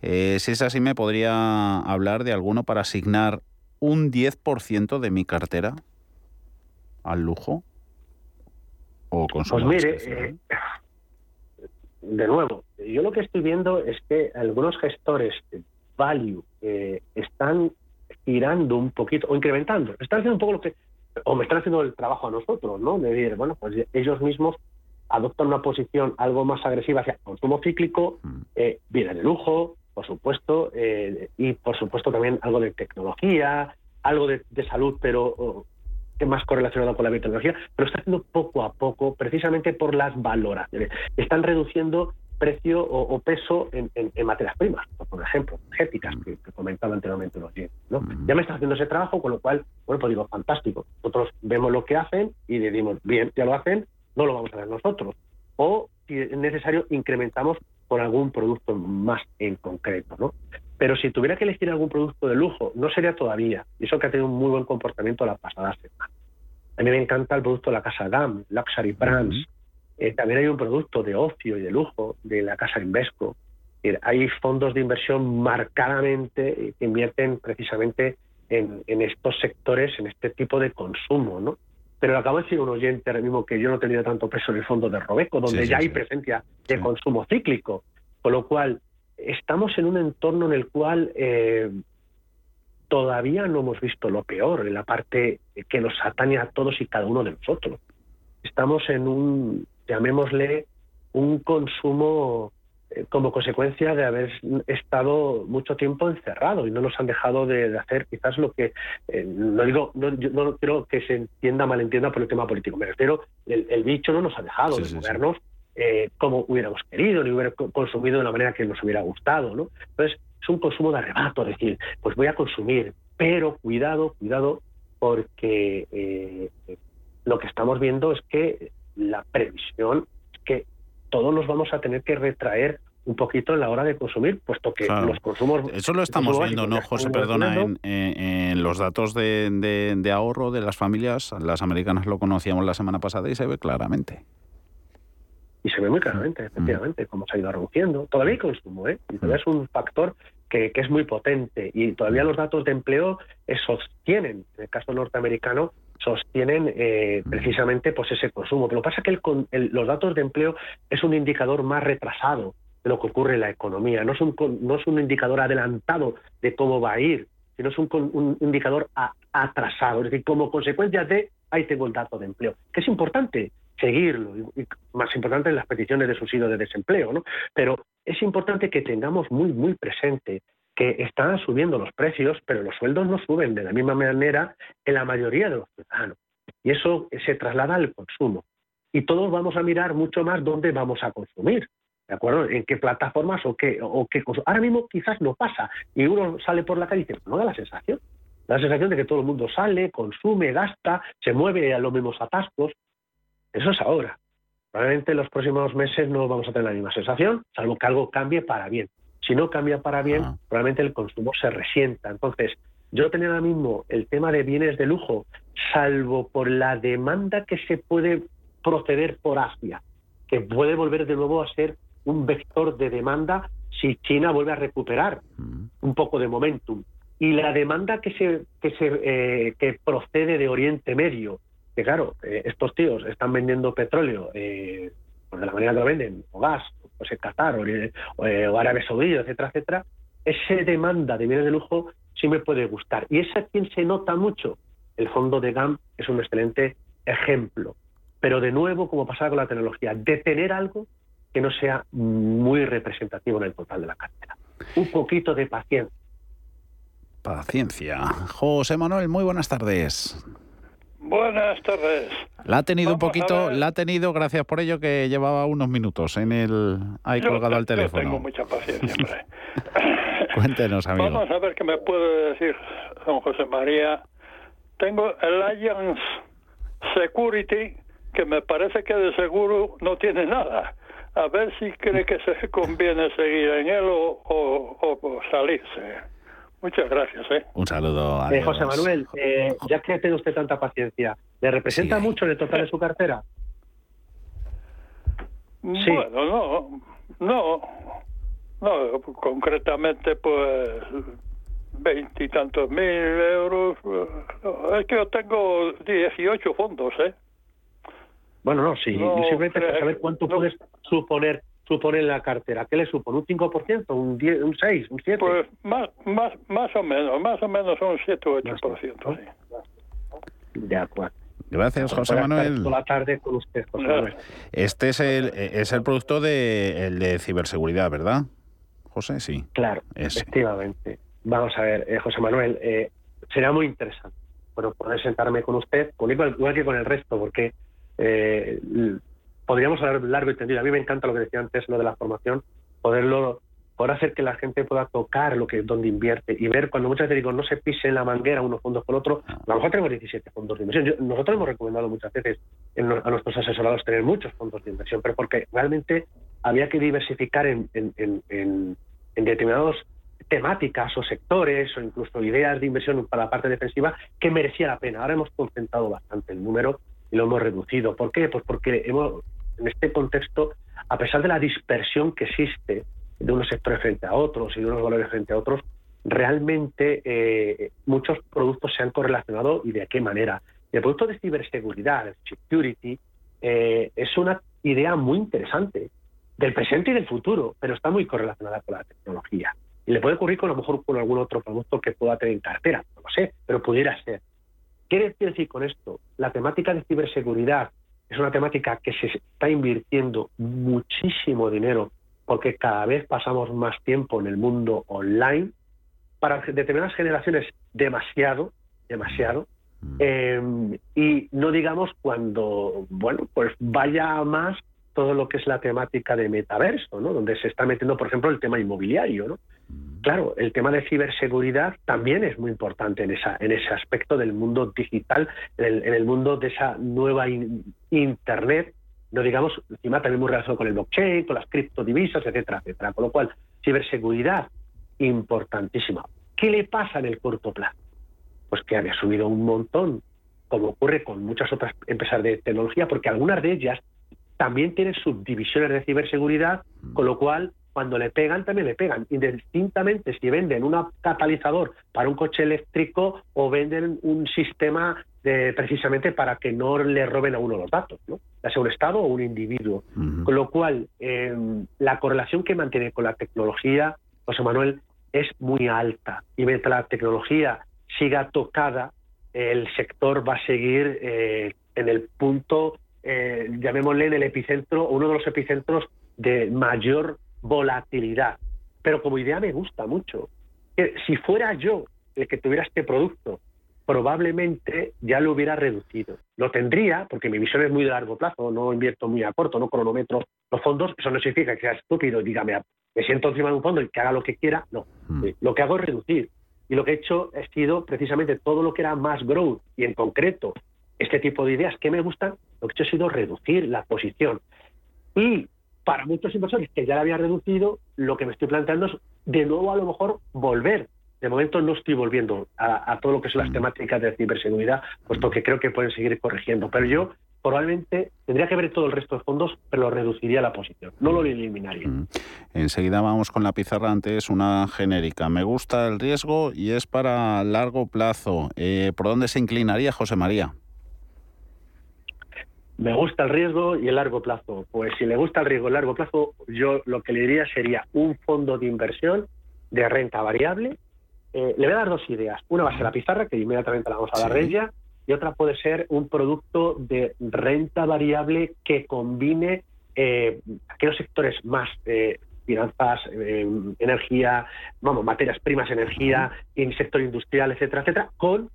Eh, si es así, ¿me podría hablar de alguno para asignar un 10% de mi cartera al lujo? o Pues mire, eh, de nuevo, yo lo que estoy viendo es que algunos gestores de value eh, están girando un poquito o incrementando, están haciendo un poco lo que, o me están haciendo el trabajo a nosotros, ¿no? De decir, bueno, pues ellos mismos adoptan una posición algo más agresiva hacia consumo cíclico, mm. eh, vida de lujo, por supuesto, eh, y por supuesto también algo de tecnología, algo de, salud, pero más correlacionado con la biotecnología, pero está haciendo poco a poco, precisamente por las valoraciones. Están reduciendo precio o, peso en, materias primas, por ejemplo, energéticas, que, comentaba anteriormente los ¿no? Ya me está haciendo ese trabajo, con lo cual, bueno, pues digo, fantástico. Nosotros vemos lo que hacen y decimos, bien, ya lo hacen, no lo vamos a ver nosotros. O, si es necesario, incrementamos con algún producto más en concreto, ¿no? Pero si tuviera que elegir algún producto de lujo, no sería todavía. Y eso que ha tenido un muy buen comportamiento la pasada semana. A mí me encanta el producto de la casa GAM, Luxury Brands. Eh, también hay un producto de ocio y de lujo de la casa Invesco. hay fondos de inversión marcadamente que invierten precisamente en, estos sectores, en este tipo de consumo, ¿no? Pero acabo de decir un oyente ahora mismo que yo no tenía tanto peso en el fondo de Robeco, donde ya hay presencia de consumo cíclico. Con lo cual, estamos en un entorno en el cual eh, todavía no hemos visto lo peor, en la parte que nos atañe a todos y cada uno de nosotros. Estamos en un, llamémosle, un consumo como consecuencia de haber estado mucho tiempo encerrado y no nos han dejado de, hacer quizás lo que eh, no digo no, no quiero que se entienda malentienda por el tema político me refiero el, el bicho no nos ha dejado de movernos eh, como hubiéramos querido, ni hubiera consumido de la manera que nos hubiera gustado. ¿no? Entonces, es un consumo de arrebato, es decir, pues voy a consumir, pero cuidado, cuidado, porque eh, lo que estamos viendo es que la previsión es que todos nos vamos a tener que retraer un poquito en la hora de consumir, puesto que los consumos... Eso lo estamos viendo, ¿no, José? Perdona, en, los datos de, de, ahorro de las familias, las americanas lo conocíamos la semana pasada y se ve claramente. Y se ve muy claramente, efectivamente, cómo se ha ido reduciendo. Todavía hay consumo, ¿eh? Y todavía es un factor que, es muy potente. Y todavía los datos de empleo sostienen, en el caso norteamericano, sostienen eh, precisamente pues ese consumo. Pero pasa que los datos de empleo es un indicador más retrasado de lo que ocurre en la economía. No es un, no es un indicador adelantado de cómo va a ir, sino es un, un indicador atrasado. Es decir, como consecuencia de, ahí tengo el dato de empleo, que es importante seguirlo, y, más importante en las peticiones de subsidio de desempleo, ¿no? Pero es importante que tengamos muy, muy presente que están subiendo los precios, pero los sueldos no suben de la misma manera en la mayoría de los ciudadanos. Y eso se traslada al consumo. Y todos vamos a mirar mucho más dónde vamos a consumir. ¿De acuerdo? ¿En qué plataformas o qué, o qué Ahora mismo quizás no pasa. Y uno sale por la calle y dice, no da la sensación Da la sensación de que todo el mundo sale, consume, gasta, se mueve a los mismos atascos. Eso es ahora. Probablemente en los próximos meses no vamos a tener la misma sensación, salvo que algo cambie para bien. Si no cambia para bien, probablemente el consumo se resienta. Entonces, yo tenía ahora mismo el tema de bienes de lujo, salvo por la demanda que se puede proceder por Asia, que puede volver de nuevo a ser un vector de demanda si China vuelve a recuperar un poco de momentum. Y la demanda que se que se eh, que procede de Oriente Medio, que claro, eh, estos tíos están vendiendo petróleo eh, pues de la manera que lo venden, o gas, pues en Qatar, o, o Arabia Saudí, etcétera, etcétera, esa demanda de bienes de lujo sí me puede gustar. Y es a quien se nota mucho. El fondo de GAM es un excelente ejemplo. Pero de nuevo, como pasaba con la tecnología, de tener algo que no sea muy representativo en el total de la cartera. Un poquito de paciencia. Paciencia. José Manuel, muy buenas tardes. Buenas tardes. La ha tenido un poquito, la ha tenido, gracias por ello, que llevaba unos minutos en el ahí colgado al teléfono. tengo mucha paciencia, hombre. Cuéntenos, amigo. Vamos a ver qué me puede decir don José María. Tengo el Alliance Security, que me parece que de seguro no tiene nada. A ver si cree que se conviene seguir en él o, o salirse. Muchas gracias. ¿eh? Un saludo a eh, José Manuel, eh, ya que tiene usted tanta paciencia, ¿le representa mucho en el total de su cartera? Sí. Bueno, no, no, no, concretamente pues veintitantos mil euros. Es que yo tengo 18 fondos, ¿eh? Bueno, no, sí, simplemente para saber cuánto puedes suponer supone la cartera? ¿Qué le supone? ¿Un 5%? ¿Un, 10, un 6? ¿Un 7? Pues más, más, más o menos, más o menos un 7 o 8%. Sí. De acuerdo. Gracias, José Manuel. Toda la tarde con usted, José Manuel. Este es el, es el producto de, el de ciberseguridad, ¿verdad, José? Sí. Claro, efectivamente. Vamos a ver, eh, José Manuel, eh, será muy interesante bueno, poder sentarme con usted, con igual, igual que con el resto, porque eh, podríamos hablar largo y tendido. A mí me encanta lo que decía antes, lo de la formación, poderlo poder hacer que la gente pueda tocar lo que donde invierte y ver cuando muchas veces digo no se pise en la manguera unos fondos con otro, a lo mejor tenemos 17 fondos de inversión. nosotros hemos recomendado muchas veces a nuestros asesorados tener muchos fondos de inversión, pero porque realmente había que diversificar en, en, en, en determinados temáticas o sectores o incluso ideas de inversión para la parte defensiva que merecía la pena. Ahora hemos concentrado bastante el número y lo hemos reducido. ¿Por qué? Pues porque hemos en este contexto, a pesar de la dispersión que existe de unos sectores frente a otros y de unos valores frente a otros, realmente eh, muchos productos se han correlacionado y de qué manera. el producto de ciberseguridad, security, eh, es una idea muy interesante del presente y del futuro, pero está muy correlacionada con la tecnología. Y le puede ocurrir con a lo mejor con algún otro producto que pueda tener en cartera, no lo sé, pero pudiera ser. ¿Qué decir con esto? La temática de ciberseguridad es una temática que se está invirtiendo muchísimo dinero porque cada vez pasamos más tiempo en el mundo online. Para determinadas generaciones, demasiado, demasiado. Mm. Eh, y no digamos cuando, bueno, pues vaya más todo lo que es la temática de metaverso, ¿no? Donde se está metiendo, por ejemplo, el tema inmobiliario, ¿no? Claro, el tema de ciberseguridad también es muy importante en, esa, en ese aspecto del mundo digital, en el, mundo de esa nueva Internet, no digamos, encima también muy relacionado con el blockchain, con las criptodivisas, etcétera, etcétera. Con lo cual, ciberseguridad, importantísima. ¿Qué le pasa en el corto plazo? Pues que había subido un montón, como ocurre con muchas otras empresas de tecnología, porque algunas de ellas también tienen subdivisiones de ciberseguridad, con lo cual cuando le pegan, también le pegan, indistintamente si venden un catalizador para un coche eléctrico o venden un sistema de, precisamente para que no le roben a uno los datos, ¿no? ya sea un Estado o un individuo. Con lo cual, em, la correlación que mantiene con la tecnología, José Manuel, es muy alta. Y mientras la tecnología siga tocada, el sector va a seguir eh, en el punto, eh, llamémosle en el epicentro, uno de los epicentros de mayor volatilidad. Pero como idea me gusta mucho. Que si fuera yo el que tuviera este producto, probablemente ya lo hubiera reducido. Lo tendría, porque mi visión es muy de largo plazo, no invierto muy a corto, no cronometro los fondos, eso no significa que sea estúpido, dígame, me siento encima de un fondo y que haga lo que quiera, no. Mm. Eh, lo que hago es reducir. y lo que he hecho ha sido precisamente todo lo que era más growth y en concreto este tipo de ideas que me gustan, lo que he hecho ha sido reducir la posición. Y para muchos inversores que ya la había reducido, lo que me estoy planteando es de nuevo a lo mejor volver. De momento no estoy volviendo a, a todo lo que son las temáticas de ciberseguridad, puesto que creo que pueden seguir corrigiendo. Pero yo probablemente tendría que ver todo el resto de fondos, pero lo reduciría la posición, no lo eliminaría. Mm. Enseguida vamos con la pizarra antes, una genérica. Me gusta el riesgo y es para largo plazo. Eh, ¿Por dónde se inclinaría José María? Me gusta el riesgo y el largo plazo. Pues si le gusta el riesgo y el largo plazo, yo lo que le diría sería un fondo de inversión de renta variable. Eh, le voy a dar dos ideas. Una va a ser la pizarra, que inmediatamente la vamos a dar de ella, y otra puede ser un producto de renta variable que combine eh, aquellos sectores más eh, finanzas, energía, vamos, materias primas, energía, en sector industrial, etcétera, etcétera, con,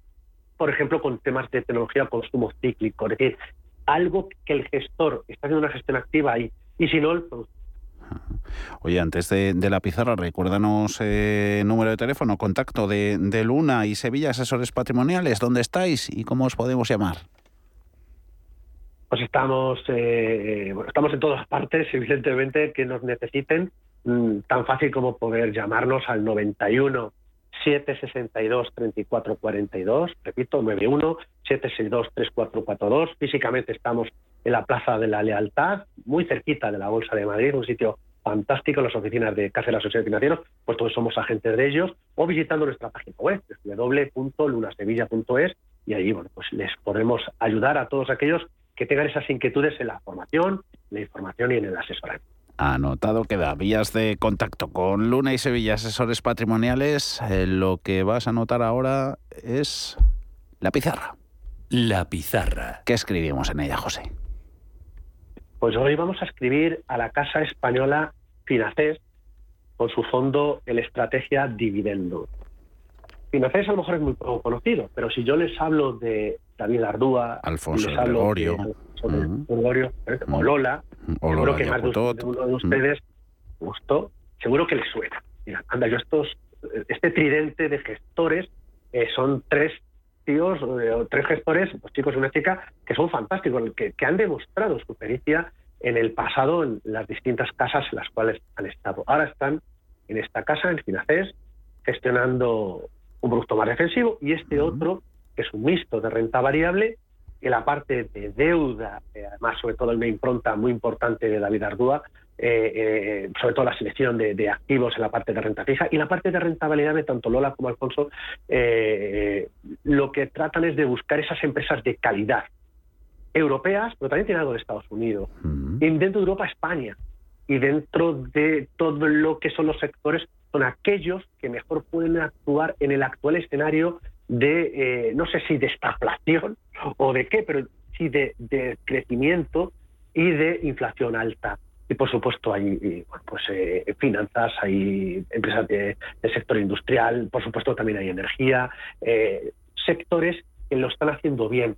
por ejemplo, con temas de tecnología, consumo cíclico, es decir, algo que el gestor está haciendo una gestión activa ahí. Y si no, el Oye, antes de, la pizarra, recuérdanos eh, número de teléfono, contacto de, Luna y Sevilla Asesores Patrimoniales. ¿Dónde estáis y cómo os podemos llamar? Pues estamos, eh, estamos en todas partes, evidentemente, que nos necesiten. Mm, tan fácil como poder llamarnos al 91 762 3442, repito, 91 762 3442. Físicamente estamos en la Plaza de la Lealtad, muy cerquita de la Bolsa de Madrid, un sitio fantástico las oficinas de Casa de la Sociedad Financieros, pues todos somos agentes de ellos, o visitando nuestra página web, www.lunasevilla.es, y ahí bueno, pues les podemos ayudar a todos aquellos que tengan esas inquietudes en la formación, la información y en el asesoramiento. Anotado queda. Vías de contacto con Luna y Sevilla, asesores patrimoniales. Eh, lo que vas a anotar ahora es la pizarra. La pizarra. ¿Qué escribimos en ella, José? Pues hoy vamos a escribir a la Casa Española Finacés con su fondo el Estrategia Dividendo. Finacés a lo mejor es muy poco conocido, pero si yo les hablo de David Ardúa, Alfonso les Gregorio, eh, o Lola, seguro que más de, uno de ustedes gustó, seguro que les suena. Mira, anda, yo estos, este tridente de gestores eh, son tres tíos, eh, tres gestores, dos chicos y una chica, que son fantásticos, que, que han demostrado su pericia en el pasado en las distintas casas en las cuales han estado. Ahora están en esta casa, en Finacés, gestionando un producto más defensivo y este otro, que es un mixto de renta variable, que la parte de deuda, eh, además sobre todo una impronta muy importante de David Ardúa, eh, eh, sobre todo la selección de, activos en la parte de renta fija y la parte de renta variable, tanto Lola como Alfonso, lo que tratan es de buscar esas empresas de calidad europeas, pero también tiene algo de Estados Unidos, y dentro de Europa, España, y dentro de todo lo que son los sectores, son aquellos que mejor pueden actuar en el actual escenario de, no sé si de estaplación o de qué, pero sí de, crecimiento y de inflación alta. Y por supuesto hay pues eh, finanzas, hay empresas del sector industrial, por supuesto también hay energía, eh, sectores que lo están haciendo bien.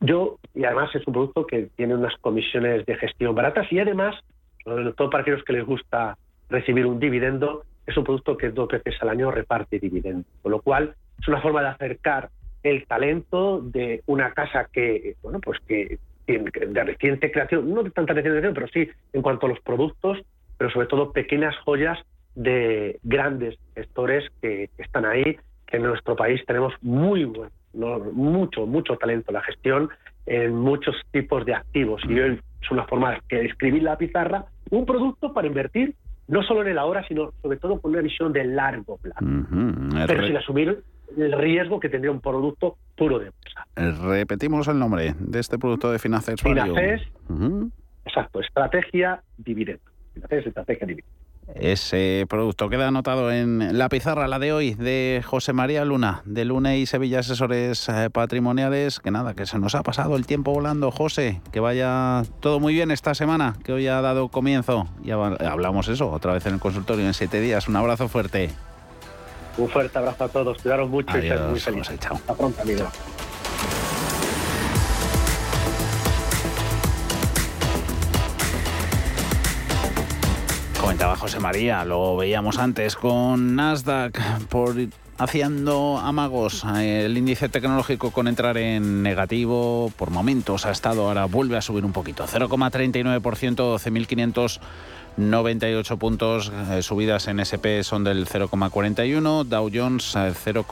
Yo, y además es un producto que tiene unas comisiones de gestión baratas y además, sobre todo para aquellos que les gusta recibir un dividendo, es un producto que dos veces al año reparte dividendo. Con lo cual, es una forma de acercar el talento de una casa que, bueno, pues que de reciente creación, no de tanta reciente creación, pero sí en cuanto a los productos, pero sobre todo pequeñas joyas de grandes gestores que, están ahí, que en nuestro país tenemos muy bueno, mucho, mucho talento en la gestión en muchos tipos de activos. Y es una forma de escribir la pizarra un producto para invertir no solo en el ahora, sino sobre todo con una visión de largo plazo. Pero sin asumir el riesgo que tendría un producto puro de bolsa. Eh, repetimos el nombre de este producto de Finaces Finaces, exacto, estrategia dividendo. Finaces, estrategia dividendo. Ese producto queda anotado en la pizarra, la de hoy, de José María Luna, de Luna y Sevilla Asesores eh, Patrimoniales. Que nada, que se nos ha pasado el tiempo volando, José. Que vaya todo muy bien esta semana, que hoy ha dado comienzo. Y hablamos eso otra vez en el consultorio en siete días. Un abrazo fuerte. Un fuerte abrazo a todos, cuidaros mucho y ser muy felices. Hasta pronto, amigo. Comentaba José María, lo veíamos antes con Nasdaq por haciendo amagos. El índice tecnológico con entrar en negativo por momentos ha estado, ahora vuelve a subir un poquito. 0,39%, 12.598 puntos. Eh, subidas en SP son del 0,41, Dow Jones 0,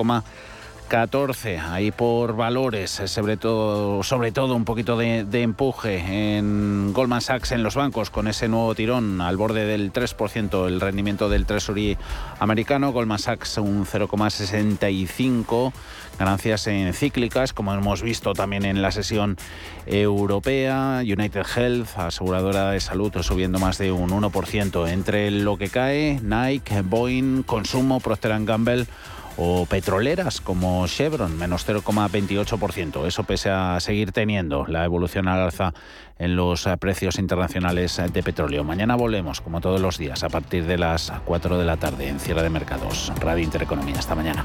14, ahí por valores, eh, sobre todo, sobre todo un poquito de, empuje en Goldman Sachs en los bancos con ese nuevo tirón al borde del 3%, el rendimiento del Treasury americano, Goldman Sachs un 0,65, ganancias en cíclicas, como hemos visto también en la sesión europea, United Health, aseguradora de salud, subiendo más de un 1%, entre lo que cae, Nike, Boeing, Consumo, Procter Gamble, o petroleras como Chevron, menos 0,28%. Eso pese a seguir teniendo la evolución al alza en los precios internacionales de petróleo. Mañana volvemos, como todos los días, a partir de las 4 de la tarde en Cierre de Mercados. Radio Intereconomía. Hasta mañana.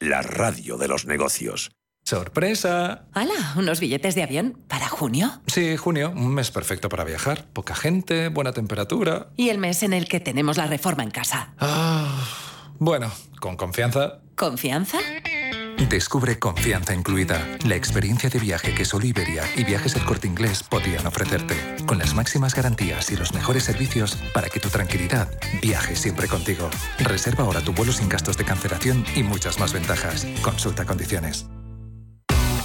la radio de los negocios. ¡Sorpresa! ¡Hala! ¿Unos billetes de avión para junio? Sí, junio. Un mes perfecto para viajar. Poca gente, buena temperatura. Y el mes en el que tenemos la reforma en casa. Ah. Bueno, con confianza. ¿Confianza? Descubre Confianza Incluida, la experiencia de viaje que solo Iberia y Viajes El Corte Inglés podían ofrecerte, con las máximas garantías y los mejores servicios para que tu tranquilidad viaje siempre contigo. Reserva ahora tu vuelo sin gastos de cancelación y muchas más ventajas. Consulta condiciones.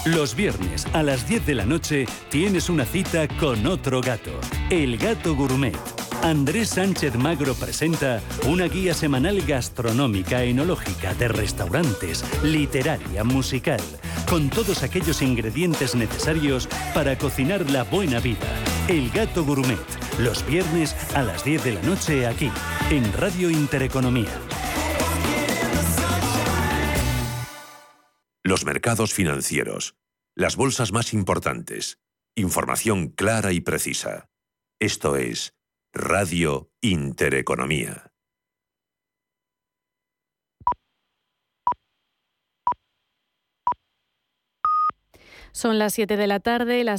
Los viernes a las 10 de la noche tienes una cita con otro gato, el gato gourmet. Andrés Sánchez Magro presenta una guía semanal gastronómica, enológica, de restaurantes, literaria, musical, con todos aquellos ingredientes necesarios para cocinar la buena vida. El gato gourmet, los viernes a las 10 de la noche aquí, en Radio Intereconomía. Los mercados financieros. Las bolsas más importantes. Información clara y precisa. Esto es Radio Intereconomía. Son las 7 de la tarde, las